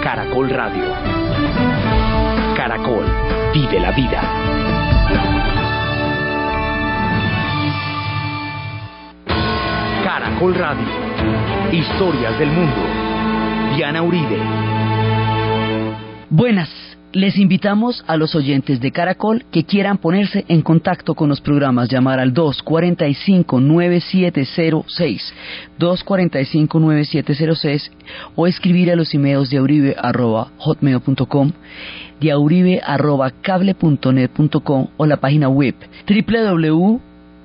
Caracol Radio. Caracol vive la vida. Caracol Radio. Historias del mundo. Diana Uribe. Buenas. Les invitamos a los oyentes de Caracol que quieran ponerse en contacto con los programas, llamar al 245-9706, 245-9706 o escribir a los emails de auribe.hotmail.com, de auribe.cable.net.com o la página web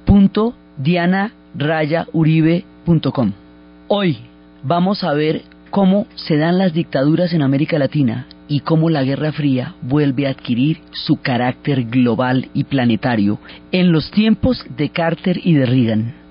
www.dianarayauribe.com. Hoy vamos a ver cómo se dan las dictaduras en América Latina y cómo la Guerra Fría vuelve a adquirir su carácter global y planetario en los tiempos de Carter y de Reagan.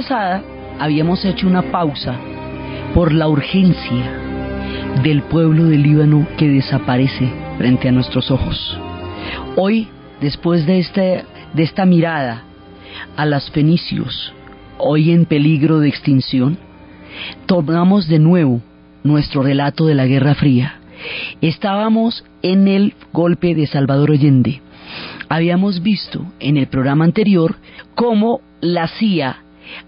Pasada habíamos hecho una pausa por la urgencia del pueblo del Líbano que desaparece frente a nuestros ojos. Hoy, después de, este, de esta mirada a las fenicios, hoy en peligro de extinción, tomamos de nuevo nuestro relato de la Guerra Fría. Estábamos en el golpe de Salvador Allende. Habíamos visto en el programa anterior cómo la CIA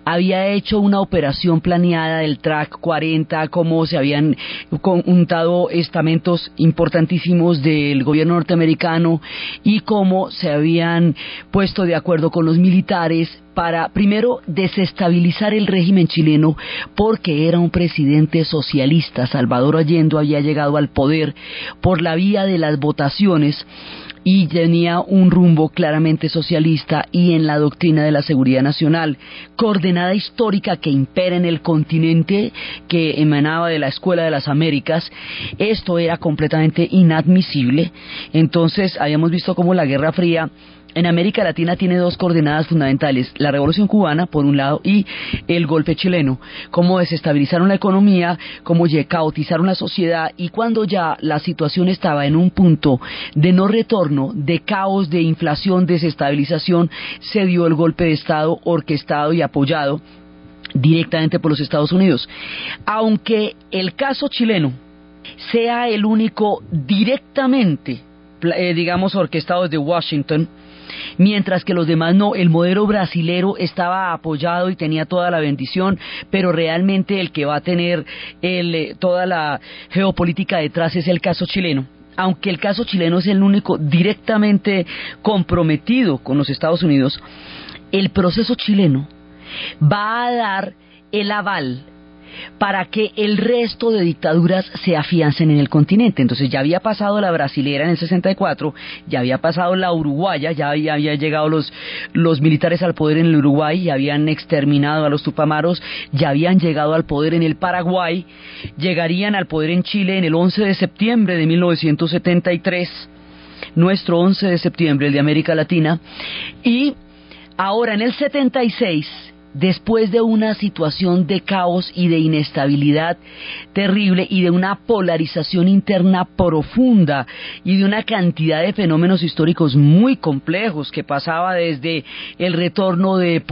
había hecho una operación planeada del track 40, cómo se habían juntado estamentos importantísimos del gobierno norteamericano y cómo se habían puesto de acuerdo con los militares para primero desestabilizar el régimen chileno porque era un presidente socialista. Salvador Allende había llegado al poder por la vía de las votaciones y tenía un rumbo claramente socialista y en la doctrina de la seguridad nacional, coordenada histórica que impera en el continente que emanaba de la Escuela de las Américas, esto era completamente inadmisible. Entonces habíamos visto cómo la Guerra Fría en América Latina tiene dos coordenadas fundamentales, la revolución cubana por un lado y el golpe chileno, cómo desestabilizaron la economía, cómo caotizaron la sociedad y cuando ya la situación estaba en un punto de no retorno, de caos, de inflación, desestabilización, se dio el golpe de Estado orquestado y apoyado directamente por los Estados Unidos. Aunque el caso chileno sea el único directamente, eh, digamos, orquestado desde Washington, mientras que los demás no. El modelo brasilero estaba apoyado y tenía toda la bendición, pero realmente el que va a tener el, toda la geopolítica detrás es el caso chileno aunque el caso chileno es el único directamente comprometido con los Estados Unidos, el proceso chileno va a dar el aval para que el resto de dictaduras se afiancen en el continente. Entonces ya había pasado la brasilera en el 64, ya había pasado la uruguaya, ya había, llegado los, los militares al poder en el Uruguay, ya habían exterminado a los tupamaros, ya habían llegado al poder en el Paraguay, llegarían al poder en Chile en el 11 de septiembre de 1973, nuestro 11 de septiembre, el de América Latina, y ahora en el 76 después de una situación de caos y de inestabilidad terrible y de una polarización interna profunda y de una cantidad de fenómenos históricos muy complejos que pasaba desde el retorno de,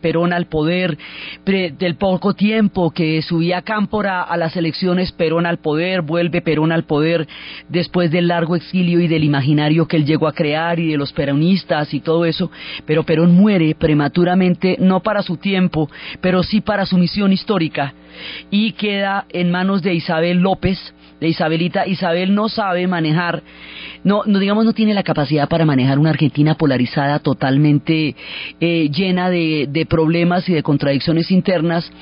Perón al poder, del poco tiempo que subía Cámpora a las elecciones, Perón al poder, vuelve Perón al poder después del largo exilio y del imaginario que él llegó a crear y de los peronistas y todo eso, pero Perón muere prematuramente no para su tiempo, pero sí para su misión histórica y queda en manos de Isabel López, de Isabelita. Isabel no sabe manejar, no, no digamos no tiene la capacidad para manejar una Argentina polarizada totalmente eh, llena de, de problemas y de contradicciones internas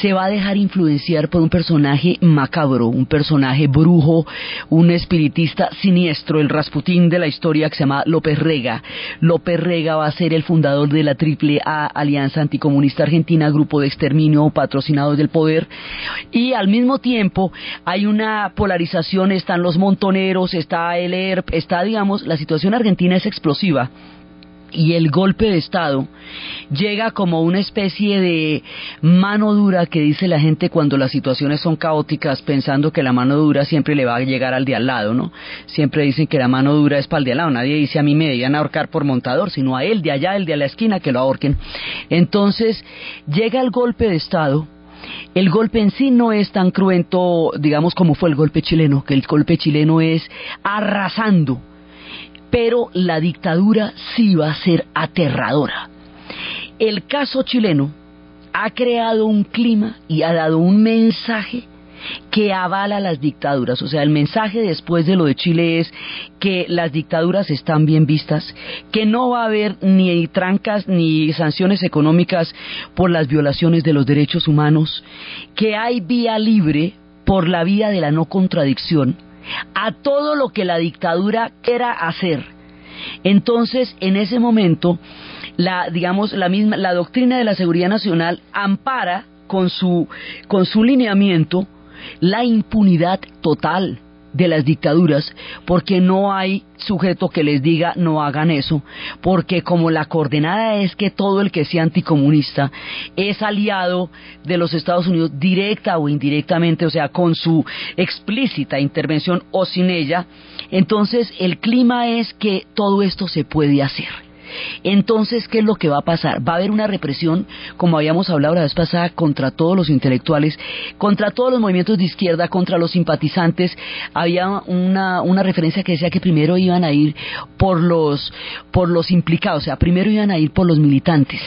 se va a dejar influenciar por un personaje macabro, un personaje brujo, un espiritista siniestro, el Rasputín de la historia que se llama López Rega. López Rega va a ser el fundador de la Triple A Alianza Anticomunista Argentina, grupo de exterminio patrocinados del poder, y al mismo tiempo hay una polarización, están los montoneros, está el ERP, está, digamos, la situación argentina es explosiva y el golpe de Estado llega como una especie de mano dura que dice la gente cuando las situaciones son caóticas, pensando que la mano dura siempre le va a llegar al de al lado, ¿no? Siempre dicen que la mano dura es para el de al lado, nadie dice a mí me debían ahorcar por montador, sino a él de allá, el de a la esquina, que lo ahorquen. Entonces, llega el golpe de Estado, el golpe en sí no es tan cruento, digamos, como fue el golpe chileno, que el golpe chileno es arrasando pero la dictadura sí va a ser aterradora. El caso chileno ha creado un clima y ha dado un mensaje que avala las dictaduras. O sea, el mensaje después de lo de Chile es que las dictaduras están bien vistas, que no va a haber ni trancas ni sanciones económicas por las violaciones de los derechos humanos, que hay vía libre por la vía de la no contradicción a todo lo que la dictadura quiera hacer. Entonces, en ese momento, la, digamos, la misma, la doctrina de la seguridad nacional ampara con su, con su lineamiento la impunidad total de las dictaduras, porque no hay sujeto que les diga no hagan eso, porque como la coordenada es que todo el que sea anticomunista es aliado de los Estados Unidos directa o indirectamente, o sea, con su explícita intervención o sin ella, entonces el clima es que todo esto se puede hacer. Entonces, ¿qué es lo que va a pasar? Va a haber una represión, como habíamos hablado la vez pasada, contra todos los intelectuales, contra todos los movimientos de izquierda, contra los simpatizantes. Había una, una referencia que decía que primero iban a ir por los, por los implicados, o sea, primero iban a ir por los militantes,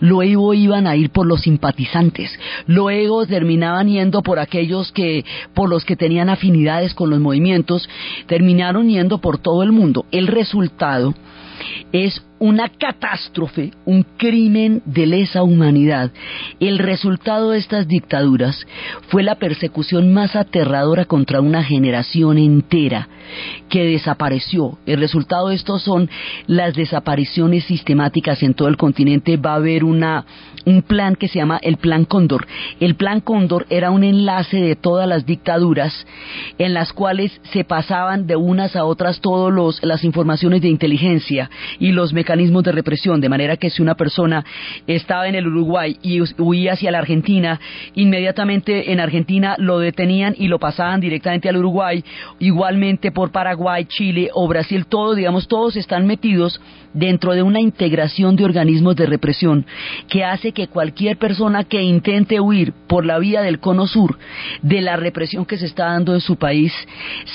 luego iban a ir por los simpatizantes, luego terminaban yendo por aquellos que, por los que tenían afinidades con los movimientos, terminaron yendo por todo el mundo. El resultado es una catástrofe, un crimen de lesa humanidad. El resultado de estas dictaduras fue la persecución más aterradora contra una generación entera que desapareció. El resultado de esto son las desapariciones sistemáticas en todo el continente. Va a haber una, un plan que se llama el Plan Cóndor. El Plan Cóndor era un enlace de todas las dictaduras en las cuales se pasaban de unas a otras todas las informaciones de inteligencia y los mecanismos de represión, de manera que si una persona estaba en el Uruguay y huía hacia la Argentina, inmediatamente en Argentina lo detenían y lo pasaban directamente al Uruguay, igualmente por Paraguay, Chile o Brasil, todos, digamos, todos están metidos dentro de una integración de organismos de represión que hace que cualquier persona que intente huir por la vía del cono sur de la represión que se está dando en su país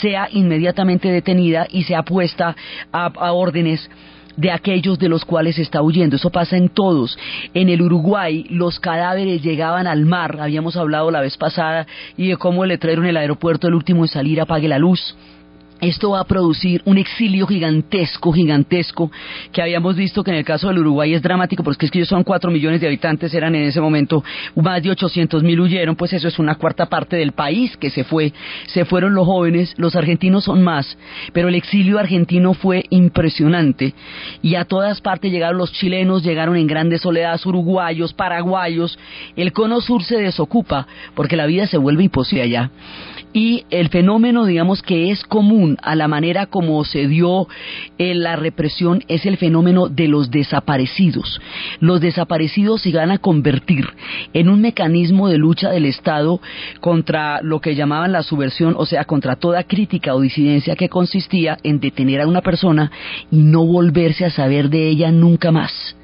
sea inmediatamente detenida y sea puesta a órdenes de aquellos de los cuales está huyendo. Eso pasa en todos. En el Uruguay los cadáveres llegaban al mar, habíamos hablado la vez pasada, y de cómo el letrero en el aeropuerto, el último en salir, apague la luz esto va a producir un exilio gigantesco, gigantesco, que habíamos visto que en el caso del Uruguay es dramático, porque es que ellos son cuatro millones de habitantes, eran en ese momento más de 800 mil huyeron, pues eso es una cuarta parte del país que se fue, se fueron los jóvenes, los argentinos son más, pero el exilio argentino fue impresionante. Y a todas partes llegaron los chilenos, llegaron en grandes soledades uruguayos, paraguayos, el cono sur se desocupa porque la vida se vuelve imposible allá y el fenómeno, digamos, que es común a la manera como se dio eh, la represión es el fenómeno de los desaparecidos. Los desaparecidos se van a convertir en un mecanismo de lucha del Estado contra lo que llamaban la subversión, o sea, contra toda crítica o disidencia que consistía en detener a una persona y no volverse a saber de ella nunca más.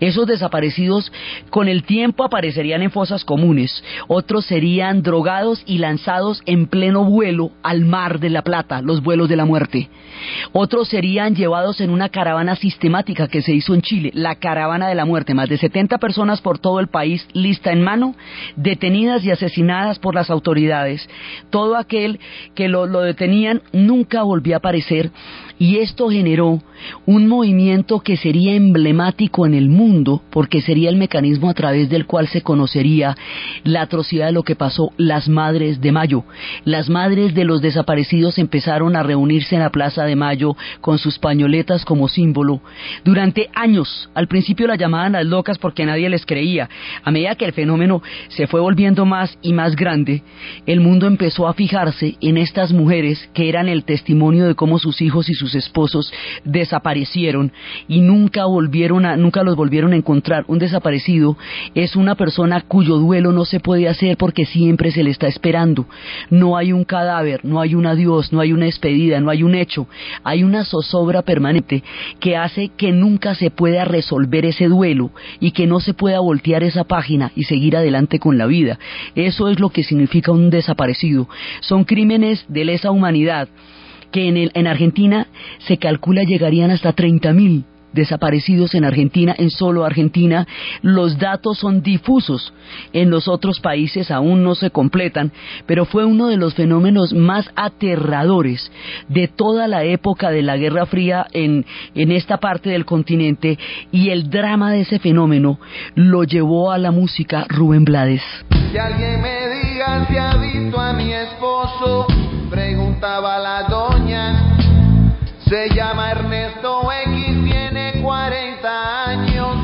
Esos desaparecidos con el tiempo aparecerían en fosas comunes, otros serían drogados y lanzados en pleno vuelo al mar de la Plata, los vuelos de la muerte. Otros serían llevados en una caravana sistemática que se hizo en Chile, la caravana de la muerte, más de 70 personas por todo el país, lista en mano, detenidas y asesinadas por las autoridades. Todo aquel que lo, lo detenían nunca volvió a aparecer y esto generó un movimiento que sería emblemático en el mundo porque sería el mecanismo a través del cual se conocería la atrocidad de lo que pasó las Madres de Mayo. Las Madres de los desaparecidos empezaron a reunirse en la Plaza de Mayo con sus pañoletas como símbolo. Durante años, al principio las llamaban las locas porque nadie les creía. A medida que el fenómeno se fue volviendo más y más grande, el mundo empezó a fijarse en estas mujeres que eran el testimonio de cómo sus hijos y sus esposos desaparecieron y nunca volvieron a, nunca los volvieron a encontrar. Un desaparecido es una persona cuyo duelo no se puede hacer porque siempre se le está esperando. No hay un cadáver, no hay un adiós, no hay una despedida, no hay un hecho. Hay una zozobra permanente que hace que nunca se pueda resolver ese duelo y que no se pueda voltear esa página y seguir adelante con la vida. Eso es lo que significa un desaparecido. Son crímenes de lesa humanidad que en, el, en Argentina se calcula llegarían hasta 30.000 desaparecidos en Argentina, en solo Argentina. Los datos son difusos. En los otros países aún no se completan, pero fue uno de los fenómenos más aterradores de toda la época de la Guerra Fría en, en esta parte del continente y el drama de ese fenómeno lo llevó a la música Rubén Blades. Alguien me diga si ha visto a mi esposo, preguntaba la. Se llama Ernesto X, tiene 40 años.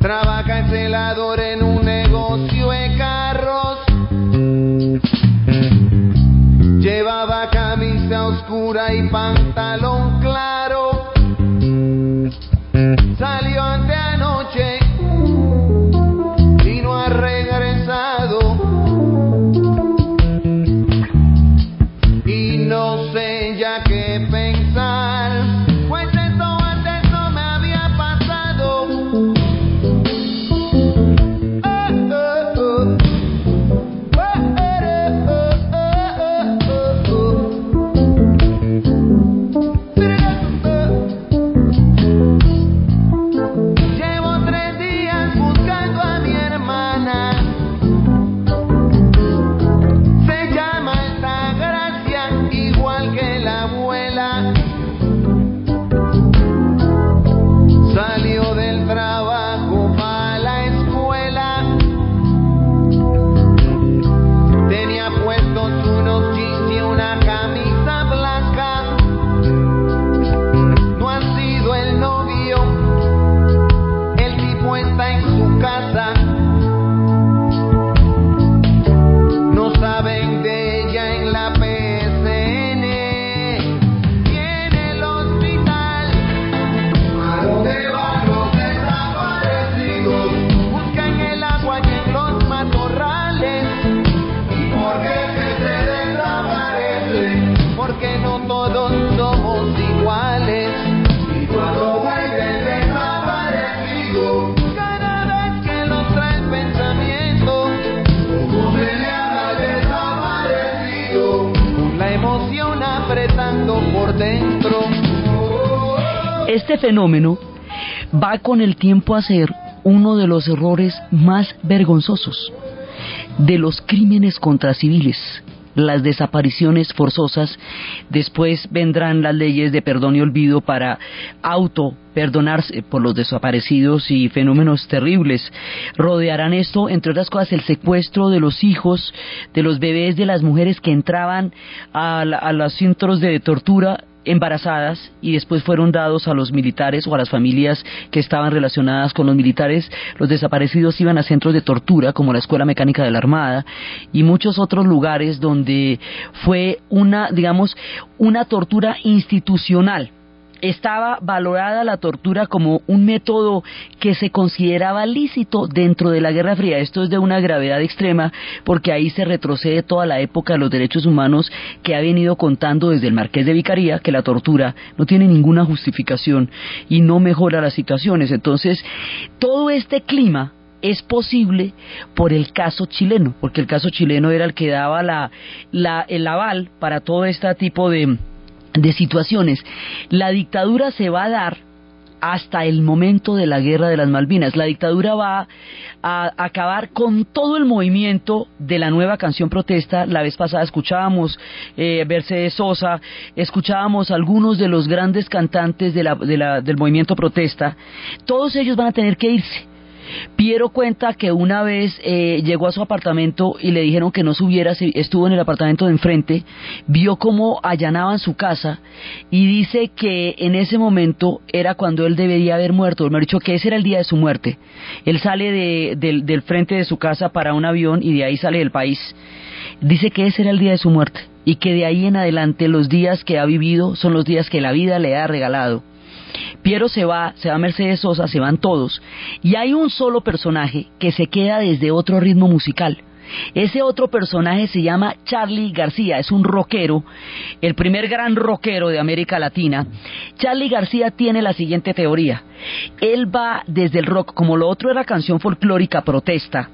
Trabaja en celador en un negocio de carros. Llevaba camisa oscura y pantalón claro. Salió fenómeno va con el tiempo a ser uno de los errores más vergonzosos, de los crímenes contra civiles, las desapariciones forzosas, después vendrán las leyes de perdón y olvido para auto perdonarse por los desaparecidos y fenómenos terribles. Rodearán esto, entre otras cosas, el secuestro de los hijos, de los bebés, de las mujeres que entraban a, a los centros de tortura embarazadas y después fueron dados a los militares o a las familias que estaban relacionadas con los militares. Los desaparecidos iban a centros de tortura como la Escuela Mecánica de la Armada y muchos otros lugares donde fue una, digamos, una tortura institucional estaba valorada la tortura como un método que se consideraba lícito dentro de la Guerra Fría. Esto es de una gravedad extrema porque ahí se retrocede toda la época de los derechos humanos que ha venido contando desde el Marqués de Vicaría que la tortura no tiene ninguna justificación y no mejora las situaciones. Entonces, todo este clima es posible por el caso chileno, porque el caso chileno era el que daba la, el aval para todo este tipo de, de situaciones. La dictadura se va a dar hasta el momento de la guerra de las Malvinas. La dictadura va a acabar con todo el movimiento de la nueva canción protesta. La vez pasada escuchábamos eh, Mercedes Sosa, escuchábamos algunos de los grandes cantantes de la, del movimiento protesta. Todos ellos van a tener que irse Piero cuenta que una vez eh, llegó a su apartamento y le dijeron que no subiera, estuvo en el apartamento de enfrente, vio cómo allanaban su casa y dice que en ese momento era cuando él debería haber muerto, me ha dicho que ese era el día de su muerte. Él sale del frente de su casa para un avión y de ahí sale del país. Dice que ese era el día de su muerte y que de ahí en adelante los días que ha vivido son los días que la vida le ha regalado Piero se va, se va Mercedes Sosa, se van todos, y hay un solo personaje que se queda desde otro ritmo musical. Ese otro personaje se llama Charlie García, es un rockero, el primer gran rockero de América Latina. Charlie García tiene la siguiente teoría. Él va desde el rock, como lo otro era canción folclórica, protesta,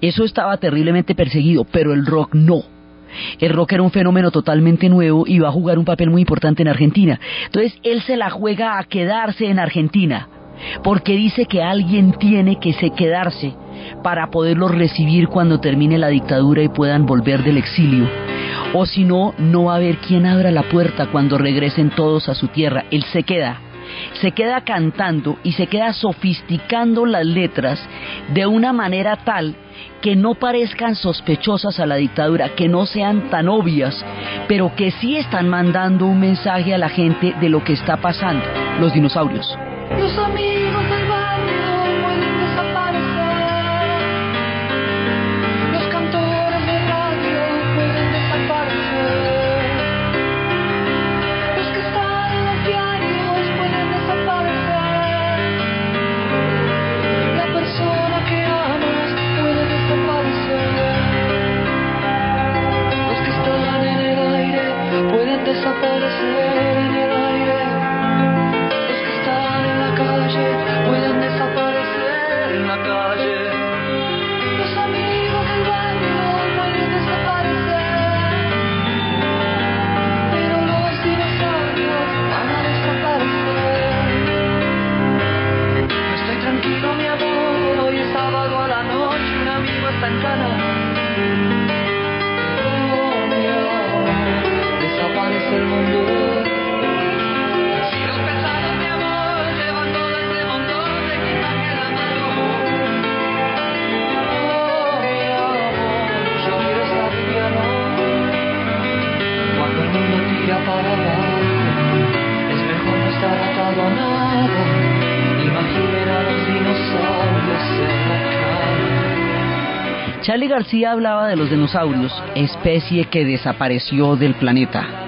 eso estaba terriblemente perseguido, pero el rock no el rock era un fenómeno totalmente nuevo y va a jugar un papel muy importante en Argentina. Entonces él se la juega a quedarse en Argentina, porque dice que alguien tiene que se quedarse para poderlos recibir cuando termine la dictadura y puedan volver del exilio. O si no, no va a haber quien abra la puerta cuando regresen todos a su tierra. Él se queda se queda cantando y se queda sofisticando las letras de una manera tal que no parezcan sospechosas a la dictadura, que no sean tan obvias, pero que sí están mandando un mensaje a la gente de lo que está pasando, los dinosaurios. Amigos Oh, desaparece el mundo. García hablaba de los dinosaurios, especie que desapareció del planeta.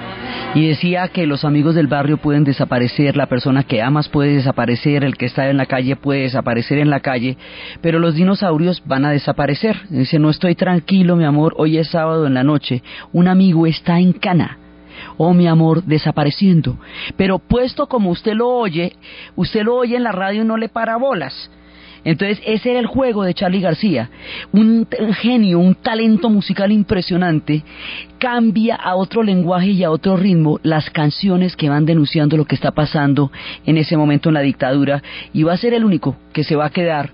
Y decía que los amigos del barrio pueden desaparecer, la persona que amas puede desaparecer, el que está en la calle puede desaparecer en la calle, pero los dinosaurios van a desaparecer. Dice, no estoy tranquilo, mi amor, hoy es sábado en la noche, un amigo está en cana. Oh, mi amor, desapareciendo. Pero puesto como usted lo oye, usted lo oye en la radio y no le para bolas. Entonces ese era el juego de Charlie García, un genio, un talento musical impresionante, cambia a otro lenguaje y a otro ritmo las canciones que van denunciando lo que está pasando en ese momento en la dictadura y va a ser el único que se va a quedar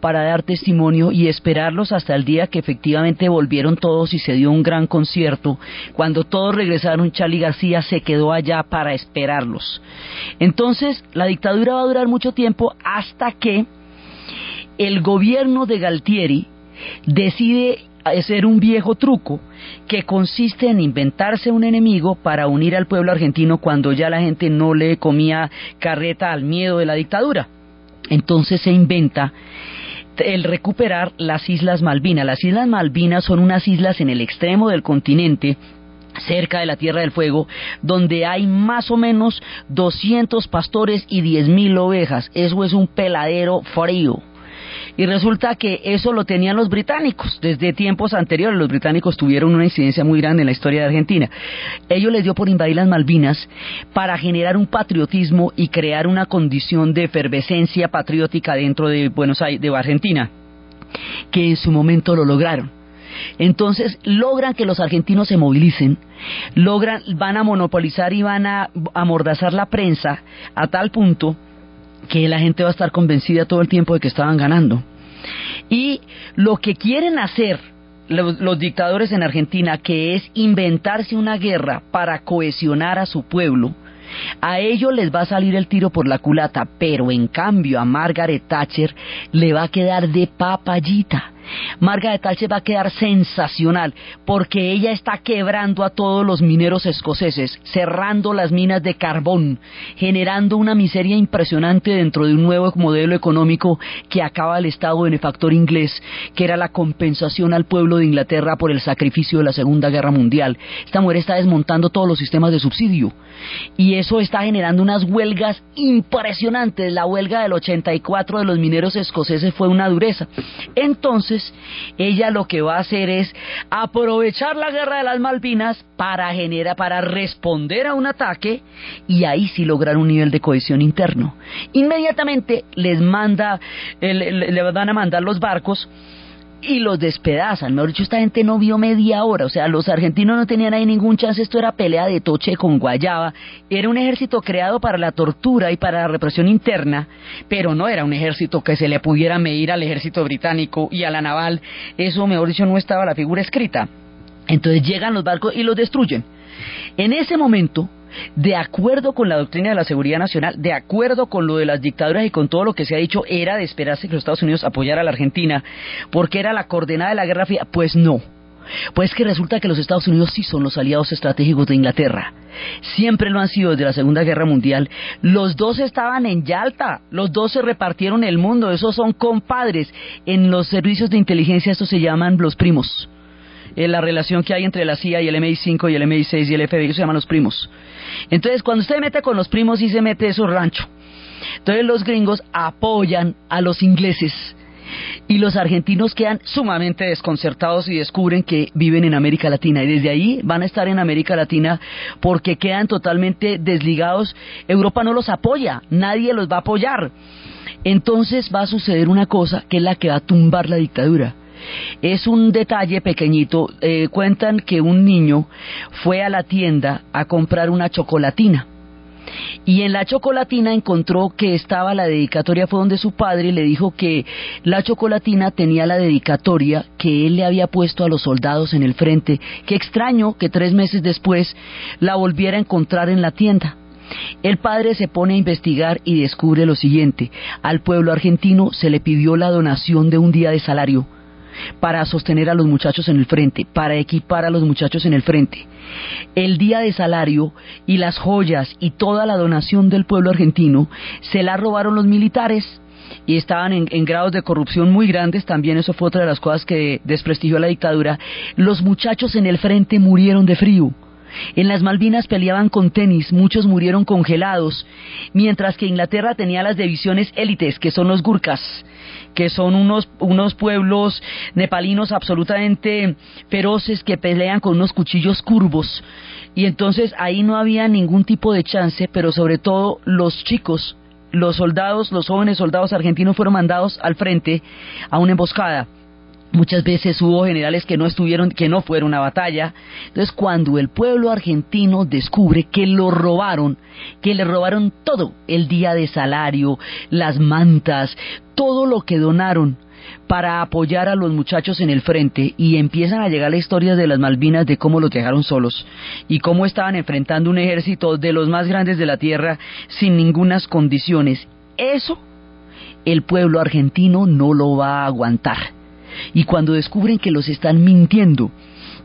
para dar testimonio y esperarlos hasta el día que efectivamente volvieron todos y se dio un gran concierto. Cuando todos regresaron, Charlie García se quedó allá para esperarlos. Entonces, la dictadura va a durar mucho tiempo hasta que el gobierno de Galtieri decide hacer un viejo truco que consiste en inventarse un enemigo para unir al pueblo argentino cuando ya la gente no le comía carreta al miedo de la dictadura. Entonces se inventa el recuperar las Islas Malvinas. Las Islas Malvinas son unas islas en el extremo del continente cerca de la Tierra del Fuego, donde hay más o menos 200 pastores y 10.000 ovejas. Eso es un peladero frío. Y resulta que eso lo tenían los británicos. Desde tiempos anteriores los británicos tuvieron una incidencia muy grande en la historia de Argentina. Ellos les dio por invadir las Malvinas para generar un patriotismo y crear una condición de efervescencia patriótica dentro de Buenos Aires, de Argentina, que en su momento lo lograron. Entonces logran que los argentinos se movilicen, logran, van a monopolizar y van a amordazar la prensa a tal punto que la gente va a estar convencida todo el tiempo de que estaban ganando. Y lo que quieren hacer los, dictadores en Argentina, que es inventarse una guerra para cohesionar a su pueblo, a ellos les va a salir el tiro por la culata, pero en cambio a Margaret Thatcher le va a quedar de papayita. Margaret Thatcher va a quedar sensacional porque ella está quebrando a todos los mineros escoceses, cerrando las minas de carbón, generando una miseria impresionante dentro de un nuevo modelo económico que acaba el Estado benefactor inglés, que era la compensación al pueblo de Inglaterra por el sacrificio de la Segunda Guerra Mundial. Esta mujer está desmontando todos los sistemas de subsidio y eso está generando unas huelgas impresionantes. La huelga del 84 de los mineros escoceses fue una dureza. Entonces, ella lo que va a hacer es aprovechar la guerra de las Malvinas para generar, para responder a un ataque y ahí sí lograr un nivel de cohesión interno. Inmediatamente les manda, le, le van a mandar los barcos y los despedazan. Mejor dicho, esta gente no vio media hora. O sea, los argentinos no tenían ahí ningún chance. Esto era pelea de toche con guayaba. Era un ejército creado para la tortura y para la represión interna, pero no era un ejército que se le pudiera medir al ejército británico y a la naval. Eso, mejor dicho, no estaba la figura escrita. Entonces llegan los barcos y los destruyen. En ese momento, de acuerdo con la doctrina de la seguridad nacional, de acuerdo con lo de las dictaduras y con todo lo que se ha dicho, era de esperarse que los Estados Unidos apoyara a la Argentina porque era la coordenada de la Guerra Fría. Pues no. Pues que resulta que los Estados Unidos sí son los aliados estratégicos de Inglaterra. Siempre lo han sido desde la Segunda Guerra Mundial. Los dos estaban en Yalta, los dos se repartieron el mundo, esos son compadres. En los servicios de inteligencia estos se llaman los primos. Eh, la relación que hay entre la CIA y el MI5 y el MI6 y el FBI, se llaman los primos. Entonces, cuando usted mete con los primos y se mete su rancho. Entonces los gringos apoyan a los ingleses y los argentinos quedan sumamente desconcertados y descubren que viven en América Latina y desde ahí van a estar en América Latina porque quedan totalmente desligados. Europa no los apoya, nadie los va a apoyar. Entonces va a suceder una cosa que es la que va a tumbar la dictadura. Es un detalle pequeñito. Eh, cuentan que un niño fue a la tienda a comprar una chocolatina. Y en la chocolatina encontró que estaba la dedicatoria, fue donde su padre le dijo que la chocolatina tenía la dedicatoria que él le había puesto a los soldados en el frente. Qué extraño que tres meses después la volviera a encontrar en la tienda. El padre se pone a investigar y descubre lo siguiente. Al pueblo argentino se le pidió la donación de un día de salario para sostener a los muchachos en el frente, para equipar a los muchachos en el frente. El día de salario y las joyas y toda la donación del pueblo argentino se la robaron los militares y estaban en, grados de corrupción muy grandes, también eso fue otra de las cosas que desprestigió a la dictadura. Los muchachos en el frente murieron de frío. En las Malvinas peleaban con tenis, muchos murieron congelados, mientras que Inglaterra tenía las divisiones élites, que son los Gurkhas, que son unos, unos pueblos nepalinos absolutamente feroces que pelean con unos cuchillos curvos. Y entonces ahí no había ningún tipo de chance, pero sobre todo los chicos, los soldados, los jóvenes soldados argentinos fueron mandados al frente a una emboscada. Muchas veces hubo generales que no estuvieron, que no fueron a batalla. Entonces, cuando el pueblo argentino descubre que lo robaron, que le robaron todo, el día de salario, las mantas, todo lo que donaron para apoyar a los muchachos en el frente y empiezan a llegar las historias de las Malvinas de cómo los dejaron solos y cómo estaban enfrentando un ejército de los más grandes de la tierra sin ningunas condiciones. Eso el pueblo argentino no lo va a aguantar Y cuando descubren que los están mintiendo,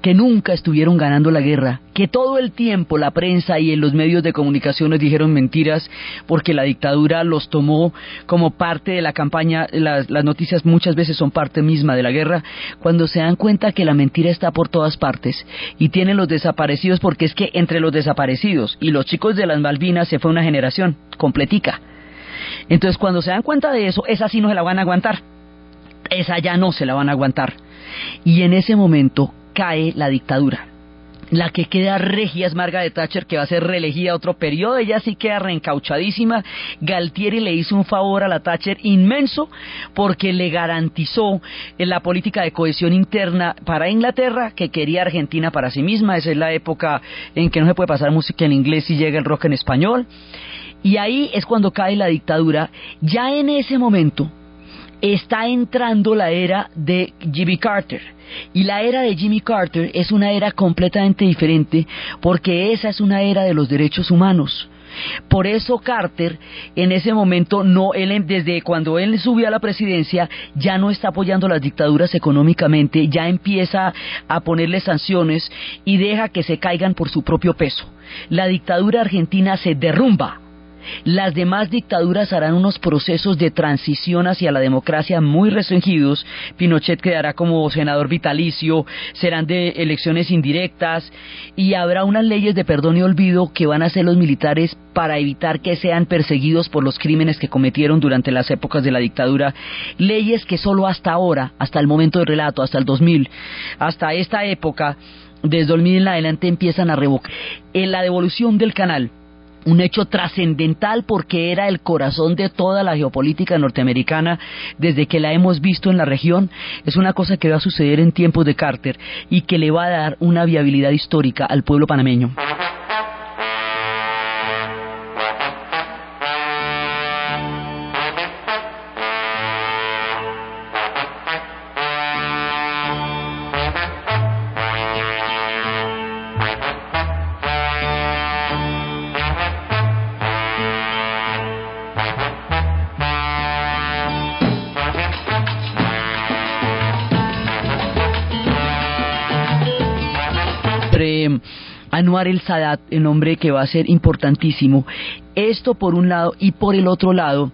que nunca estuvieron ganando la guerra, que todo el tiempo la prensa y en los medios de comunicación les dijeron mentiras porque la dictadura los tomó como parte de la campaña, las, las, noticias muchas veces son parte misma de la guerra, cuando se dan cuenta que la mentira está por todas partes y tienen los desaparecidos porque es que entre los desaparecidos y los chicos de las Malvinas se fue una generación completica. Entonces cuando se dan cuenta de eso, esa sí no se la van a aguantar, esa ya no se la van a aguantar. Y en ese momento cae la dictadura. La que queda regia es Margaret Thatcher, que va a ser reelegida otro periodo. Ella sí queda reencauchadísima. Galtieri le hizo un favor a la Thatcher inmenso porque le garantizó en la política de cohesión interna para Inglaterra que quería Argentina para sí misma. Esa es la época en que no se puede pasar música en inglés y llega el rock en español. Y ahí es cuando cae la dictadura. Ya en ese momento está entrando la era de Jimmy Carter. Y la era de Jimmy Carter es una era completamente diferente porque esa es una era de los derechos humanos. Por eso Carter en ese momento no él desde cuando él subió a la presidencia ya no está apoyando las dictaduras económicamente, ya empieza a ponerle sanciones y deja que se caigan por su propio peso. La dictadura argentina se derrumba las demás dictaduras harán unos procesos de transición hacia la democracia muy restringidos. Pinochet quedará como senador vitalicio, serán de elecciones indirectas y habrá unas leyes de perdón y olvido que van a hacer los militares para evitar que sean perseguidos por los crímenes que cometieron durante las épocas de la dictadura. Leyes que solo hasta ahora, hasta el momento del relato, hasta el 2000, hasta esta época, desde 2000 en adelante empiezan a revocar. En la devolución del canal, un hecho trascendental porque era el corazón de toda la geopolítica norteamericana desde que la hemos visto en la región, es una cosa que va a suceder en tiempos de Carter y que le va a dar una viabilidad histórica al pueblo panameño. Anuar el Sadat, el nombre que va a ser importantísimo. Esto por un lado y por el otro lado,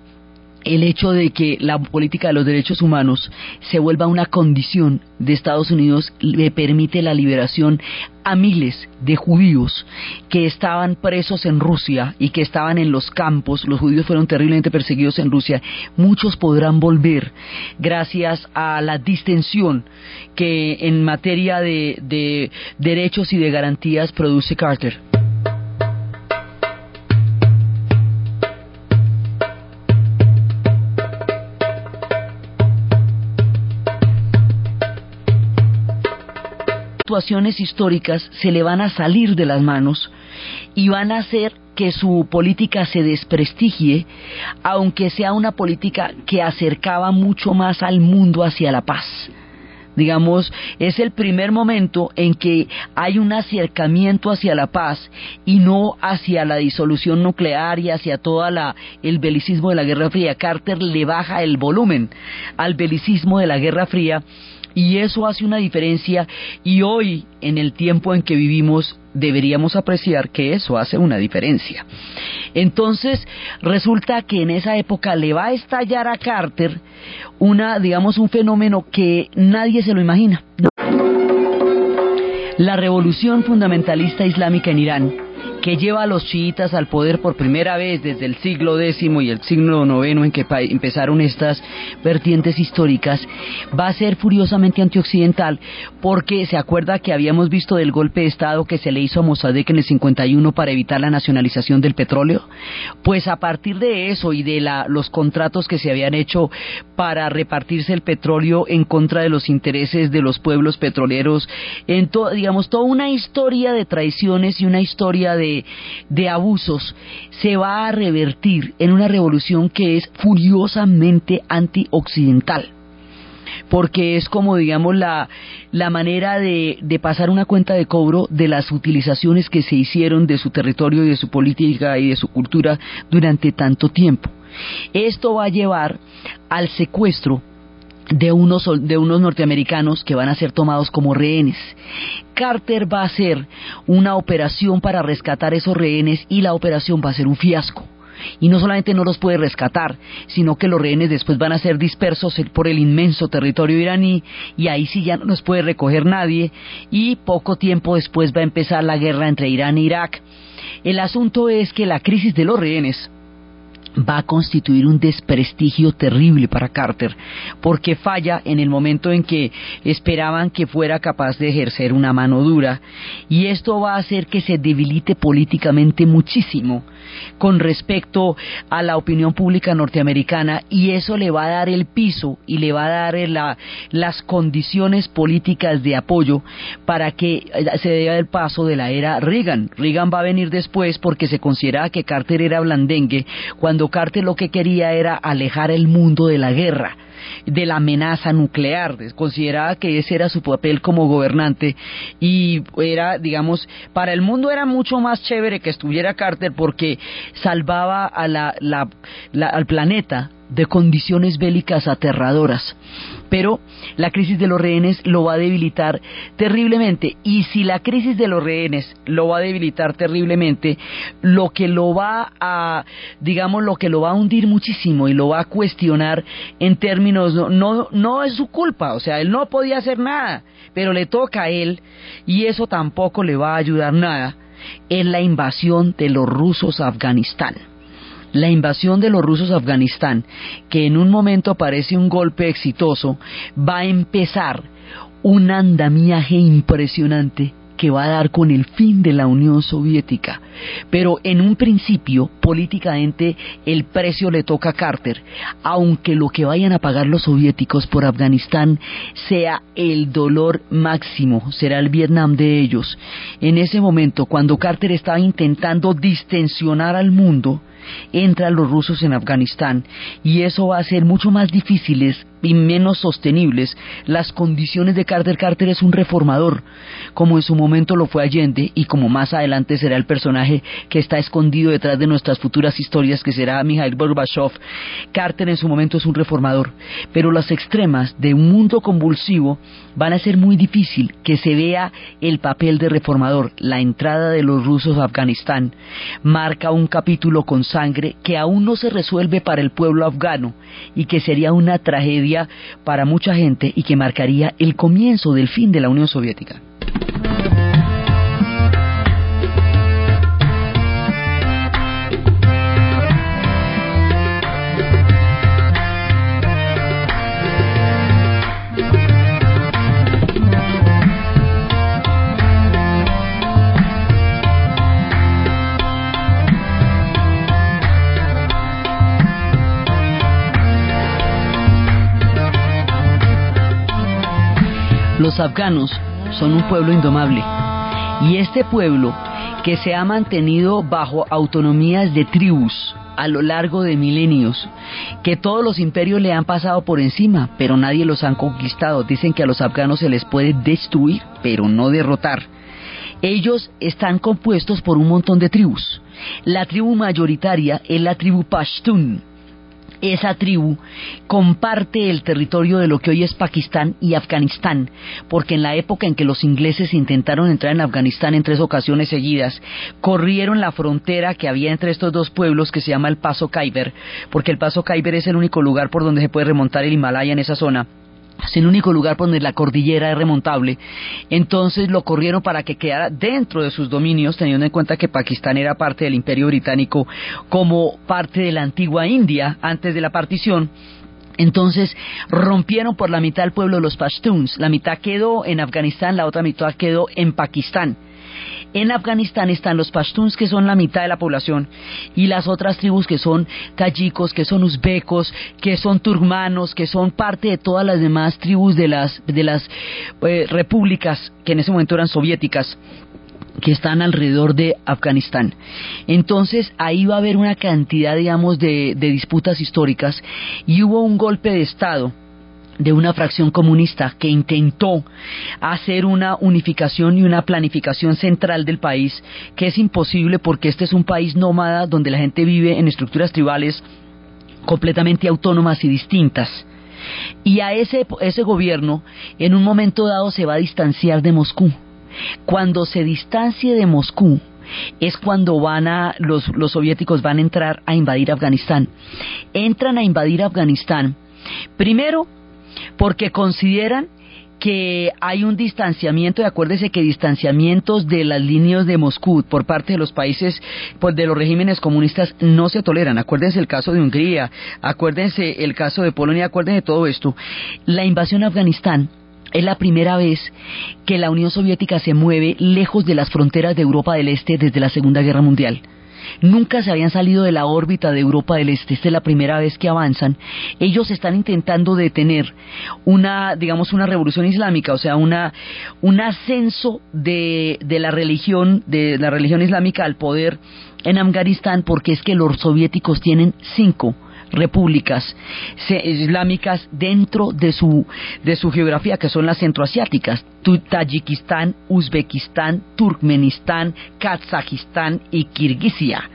el hecho de que la política de los derechos humanos se vuelva una condición de Estados Unidos le permite la liberación a miles de judíos que estaban presos en Rusia y que estaban en los campos. Los judíos fueron terriblemente perseguidos en Rusia. Muchos podrán volver gracias a la distensión que en materia de, de derechos y de garantías produce Carter. Situaciones históricas se le van a salir de las manos y van a hacer que su política se desprestigie, aunque sea una política que acercaba mucho más al mundo hacia la paz. Digamos, es el primer momento en que hay un acercamiento hacia la paz y no hacia la disolución nuclear y hacia todo el belicismo de la Guerra Fría. Carter le baja el volumen al belicismo de la Guerra Fría y eso hace una diferencia y hoy, en el tiempo en que vivimos, deberíamos apreciar que eso hace una diferencia. Entonces, resulta que en esa época le va a estallar a Carter una, digamos, un fenómeno que nadie se lo imagina. La revolución fundamentalista islámica en Irán que lleva a los chiitas al poder por primera vez desde el siglo X y el siglo IX en que empezaron estas vertientes históricas, va a ser furiosamente antioccidental porque se acuerda que habíamos visto del golpe de Estado que se le hizo a Mossadegh en el 51 para evitar la nacionalización del petróleo. Pues a partir de eso y de la, los contratos que se habían hecho para repartirse el petróleo en contra de los intereses de los pueblos petroleros, en digamos, toda una historia de traiciones y una historia de de, abusos se va a revertir en una revolución que es furiosamente antioccidental porque es como digamos la, la manera de, de, pasar una cuenta de cobro de las utilizaciones que se hicieron de su territorio y de su política y de su cultura durante tanto tiempo. Esto va a llevar al secuestro de unos, de unos norteamericanos que van a ser tomados como rehenes. Carter va a hacer una operación para rescatar esos rehenes y la operación va a ser un fiasco. Y no solamente no los puede rescatar, sino que los rehenes después van a ser dispersos por el inmenso territorio iraní y ahí sí ya no los puede recoger nadie y poco tiempo después va a empezar la guerra entre Irán e Irak. El asunto es que la crisis de los rehenes va a constituir un desprestigio terrible para Carter, porque falla en el momento en que esperaban que fuera capaz de ejercer una mano dura, y esto va a hacer que se debilite políticamente muchísimo con respecto a la opinión pública norteamericana, y eso le va a dar el piso y le va a dar la, las condiciones políticas de apoyo para que se dé el paso de la era Reagan. Reagan va a venir después porque se consideraba que Carter era blandengue cuando Carter lo que quería era alejar el mundo de la guerra de la amenaza nuclear. Consideraba que ese era su papel como gobernante y era, digamos, para el mundo era mucho más chévere que estuviera Carter porque salvaba a la, al planeta de condiciones bélicas aterradoras. Pero la crisis de los rehenes lo va a debilitar terriblemente. Y si la crisis de los rehenes lo va a debilitar terriblemente, lo que lo va a, digamos, lo que lo va a hundir muchísimo y lo va a cuestionar en términos, no, no, no es su culpa, o sea, él no podía hacer nada, pero le toca a él y eso tampoco le va a ayudar nada, en la invasión de los rusos a Afganistán la invasión de los rusos a Afganistán, que en un momento parece un golpe exitoso, va a empezar un andamiaje impresionante que va a dar con el fin de la Unión Soviética. Pero en un principio, políticamente, el precio le toca a Carter, aunque lo que vayan a pagar los soviéticos por Afganistán sea el dolor máximo, será el Vietnam de ellos. En ese momento, cuando Carter estaba intentando distensionar al mundo, entran los rusos en Afganistán y eso va a ser mucho más difíciles y menos sostenibles las condiciones de Carter. Carter es un reformador, como en su momento lo fue Allende y como más adelante será el personaje que está escondido detrás de nuestras futuras historias, que será Mikhail Gorbachev. Carter en su momento es un reformador, pero las extremas de un mundo convulsivo van a ser muy difícil que se vea el papel de reformador. La entrada de los rusos a Afganistán marca un capítulo con sangre que aún no se resuelve para el pueblo afgano y que sería una tragedia para mucha gente y que marcaría el comienzo del fin de la Unión Soviética. Los afganos son un pueblo indomable y este pueblo que se ha mantenido bajo autonomías de tribus a lo largo de milenios, que todos los imperios le han pasado por encima, pero nadie los han conquistado. Dicen que a los afganos se les puede destruir, pero no derrotar. Ellos están compuestos por un montón de tribus. La tribu mayoritaria es la tribu Pashtun, esa tribu comparte el territorio de lo que hoy es Pakistán y Afganistán, porque en la época en que los ingleses intentaron entrar en Afganistán en tres ocasiones seguidas, corrieron la frontera que había entre estos dos pueblos que se llama el Paso Khyber, porque el Paso Khyber es el único lugar por donde se puede remontar el Himalaya en esa zona es el único lugar donde la cordillera es remontable. Entonces lo corrieron para que quedara dentro de sus dominios, teniendo en cuenta que Pakistán era parte del imperio británico como parte de la antigua India antes de la partición. Entonces rompieron por la mitad el pueblo los Pashtuns. La mitad quedó en Afganistán, la otra mitad quedó en Pakistán. En Afganistán están los pashtuns, que son la mitad de la población, y las otras tribus que son tayikos, que son uzbecos, que son turmanos, que son parte de todas las demás tribus de las, de las eh, repúblicas que en ese momento eran soviéticas que están alrededor de Afganistán. Entonces ahí va a haber una cantidad, digamos, de disputas históricas y hubo un golpe de Estado de una fracción comunista que intentó hacer una unificación y una planificación central del país, que es imposible porque este es un país nómada donde la gente vive en estructuras tribales completamente autónomas y distintas. Y a ese, ese gobierno, en un momento dado, se va a distanciar de Moscú. Cuando se distancie de Moscú, es cuando van a los, los soviéticos van a entrar a invadir Afganistán. Entran a invadir Afganistán primero porque consideran que hay un distanciamiento, y acuérdese que distanciamientos de las líneas de Moscú por parte de los países, pues de los regímenes comunistas no se toleran. Acuérdense el caso de Hungría, acuérdense el caso de Polonia, acuérdense de todo esto. La invasión a Afganistán es la primera vez que la Unión Soviética se mueve lejos de las fronteras de Europa del Este desde la Segunda Guerra Mundial nunca se habían salido de la órbita de Europa del Este, esta es la primera vez que avanzan, ellos están intentando detener una, digamos, una revolución islámica, o sea, una, un ascenso de, de la religión, de la religión islámica al poder en Afganistán, porque es que los soviéticos tienen cinco repúblicas islámicas dentro de su, de su geografía, que son las centroasiáticas, Tayikistán, Uzbekistán, Turkmenistán, Kazajistán y Kirguisia.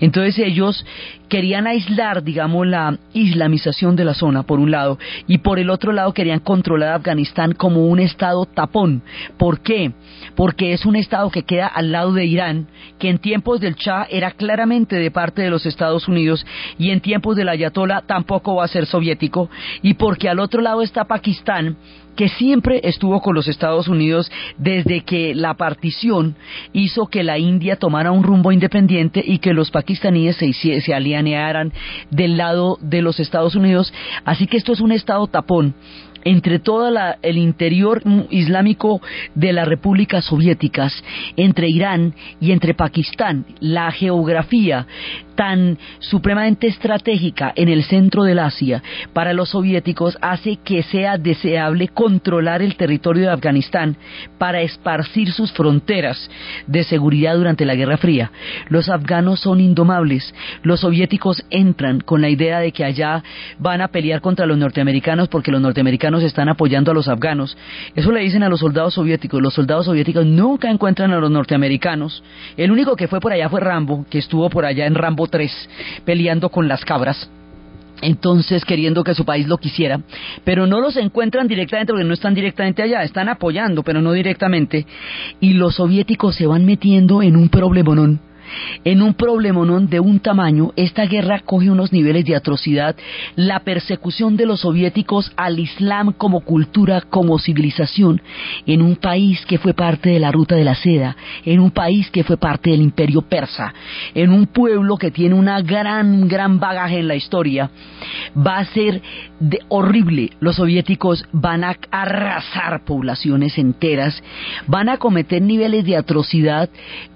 Entonces ellos querían aislar, digamos, la islamización de la zona, por un lado, y por el otro lado querían controlar Afganistán como un estado tapón. ¿Por qué? Porque es un estado que queda al lado de Irán, que en tiempos del Shah era claramente de parte de los Estados Unidos, y en tiempos del Ayatollah tampoco va a ser soviético, y porque al otro lado está Pakistán, que siempre estuvo con los Estados Unidos desde que la partición hizo que la India tomara un rumbo independiente y que los pakistaníes se, se alinearan del lado de los Estados Unidos. Así que esto es un estado tapón entre todo el interior islámico de las repúblicas soviéticas, entre Irán y entre Pakistán, la geografía tan supremamente estratégica en el centro del Asia para los soviéticos hace que sea deseable controlar el territorio de Afganistán para esparcir sus fronteras de seguridad durante la Guerra Fría. Los afganos son indomables. Los soviéticos entran con la idea de que allá van a pelear contra los norteamericanos porque los norteamericanos están apoyando a los afganos. Eso le dicen a los soldados soviéticos. Los soldados soviéticos nunca encuentran a los norteamericanos. El único que fue por allá fue Rambo, que estuvo por allá en Rambo 3 peleando con las cabras entonces queriendo que su país lo quisiera, pero no los encuentran directamente porque no están directamente allá, están apoyando, pero no directamente, y los soviéticos se van metiendo en un problemonón en un problemonón de un tamaño, esta guerra coge unos niveles de atrocidad, la persecución de los soviéticos al Islam como cultura, como civilización, en un país que fue parte de la ruta de la seda, en un país que fue parte del imperio persa, en un pueblo que tiene una gran, gran bagaje en la historia, va a ser horrible. Los soviéticos van a arrasar poblaciones enteras, van a cometer niveles de atrocidad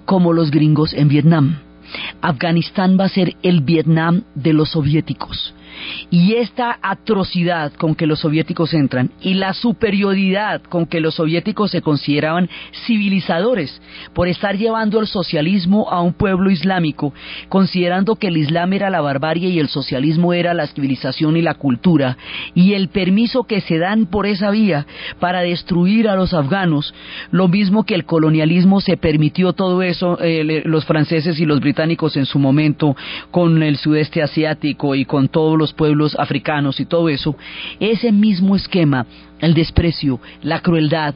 como los gringos en Vietnam. Afganistán va a ser el Vietnam de los soviéticos. Y esta atrocidad con que los soviéticos entran y la superioridad con que los soviéticos se consideraban civilizadores por estar llevando el socialismo a un pueblo islámico, considerando que el Islam era la barbarie y el socialismo era la civilización y la cultura, y el permiso que se dan por esa vía para destruir a los afganos, lo mismo que el colonialismo se permitió todo eso, eh, los franceses y los británicos en su momento, con el sudeste asiático y con todos los pueblos africanos y todo eso, ese mismo esquema el desprecio, la crueldad,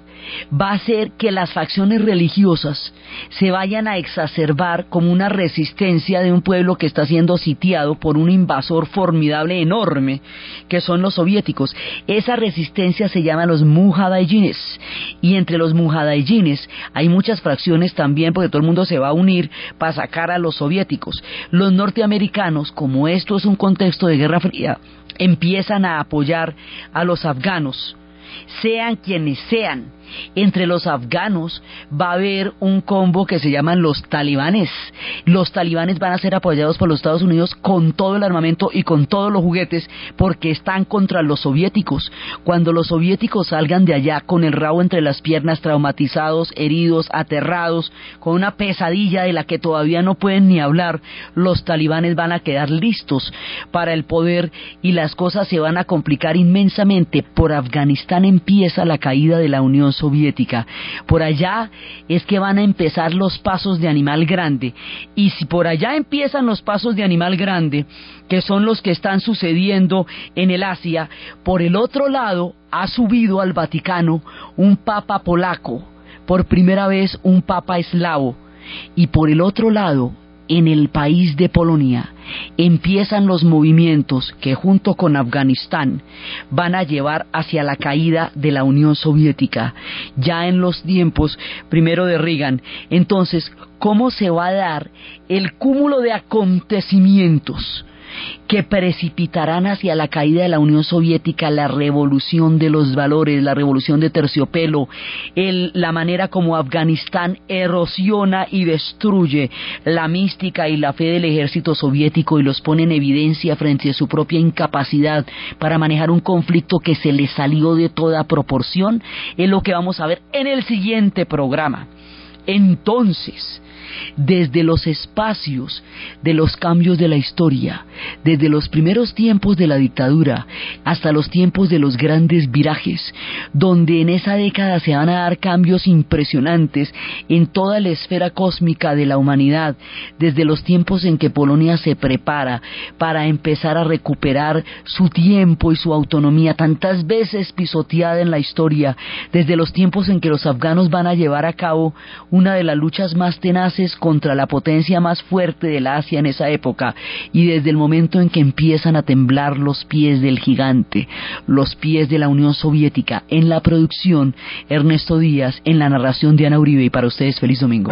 va a hacer que las facciones religiosas se vayan a exacerbar como una resistencia de un pueblo que está siendo sitiado por un invasor formidable, enorme, que son los soviéticos. Esa resistencia se llama los mujahidines. Y entre los mujahidines hay muchas fracciones también, porque todo el mundo se va a unir para sacar a los soviéticos. Los norteamericanos, como esto es un contexto de guerra fría, empiezan a apoyar a los afganos sean quienes sean, entre los afganos va a haber un combo que se llaman los talibanes. Los talibanes van a ser apoyados por los Estados Unidos con todo el armamento y con todos los juguetes porque están contra los soviéticos. Cuando los soviéticos salgan de allá con el rabo entre las piernas, traumatizados, heridos, aterrados, con una pesadilla de la que todavía no pueden ni hablar, los talibanes van a quedar listos para el poder y las cosas se van a complicar inmensamente. Por Afganistán empieza la caída de la Unión Soviética Soviética. Por allá es que van a empezar los pasos de Animal Grande. Y si por allá empiezan los pasos de Animal Grande, que son los que están sucediendo en el Asia, por el otro lado ha subido al Vaticano un papa polaco, por primera vez un papa eslavo, y por el otro lado en el país de Polonia empiezan los movimientos que junto con Afganistán van a llevar hacia la caída de la Unión Soviética, ya en los tiempos primero de Reagan. Entonces, ¿cómo se va a dar el cúmulo de acontecimientos? Que precipitarán hacia la caída de la Unión Soviética la revolución de los valores, la revolución de terciopelo, el, la manera como Afganistán erosiona y destruye la mística y la fe del ejército soviético y los pone en evidencia frente a su propia incapacidad para manejar un conflicto que se le salió de toda proporción, es lo que vamos a ver en el siguiente programa. Entonces, desde los espacios de los cambios de la historia, desde los primeros tiempos de la dictadura hasta los tiempos de los grandes virajes, donde en esa década se van a dar cambios impresionantes en toda la esfera cósmica de la humanidad, desde los tiempos en que Polonia se prepara para empezar a recuperar su tiempo y su autonomía tantas veces pisoteada en la historia, desde los tiempos en que los afganos van a llevar a cabo una de las luchas más tenaces contra la potencia más fuerte del Asia en esa época y desde el momento en que empiezan a temblar los pies del gigante, los pies de la Unión Soviética en la producción Ernesto Díaz, en la narración de Ana Uribe y para ustedes feliz domingo.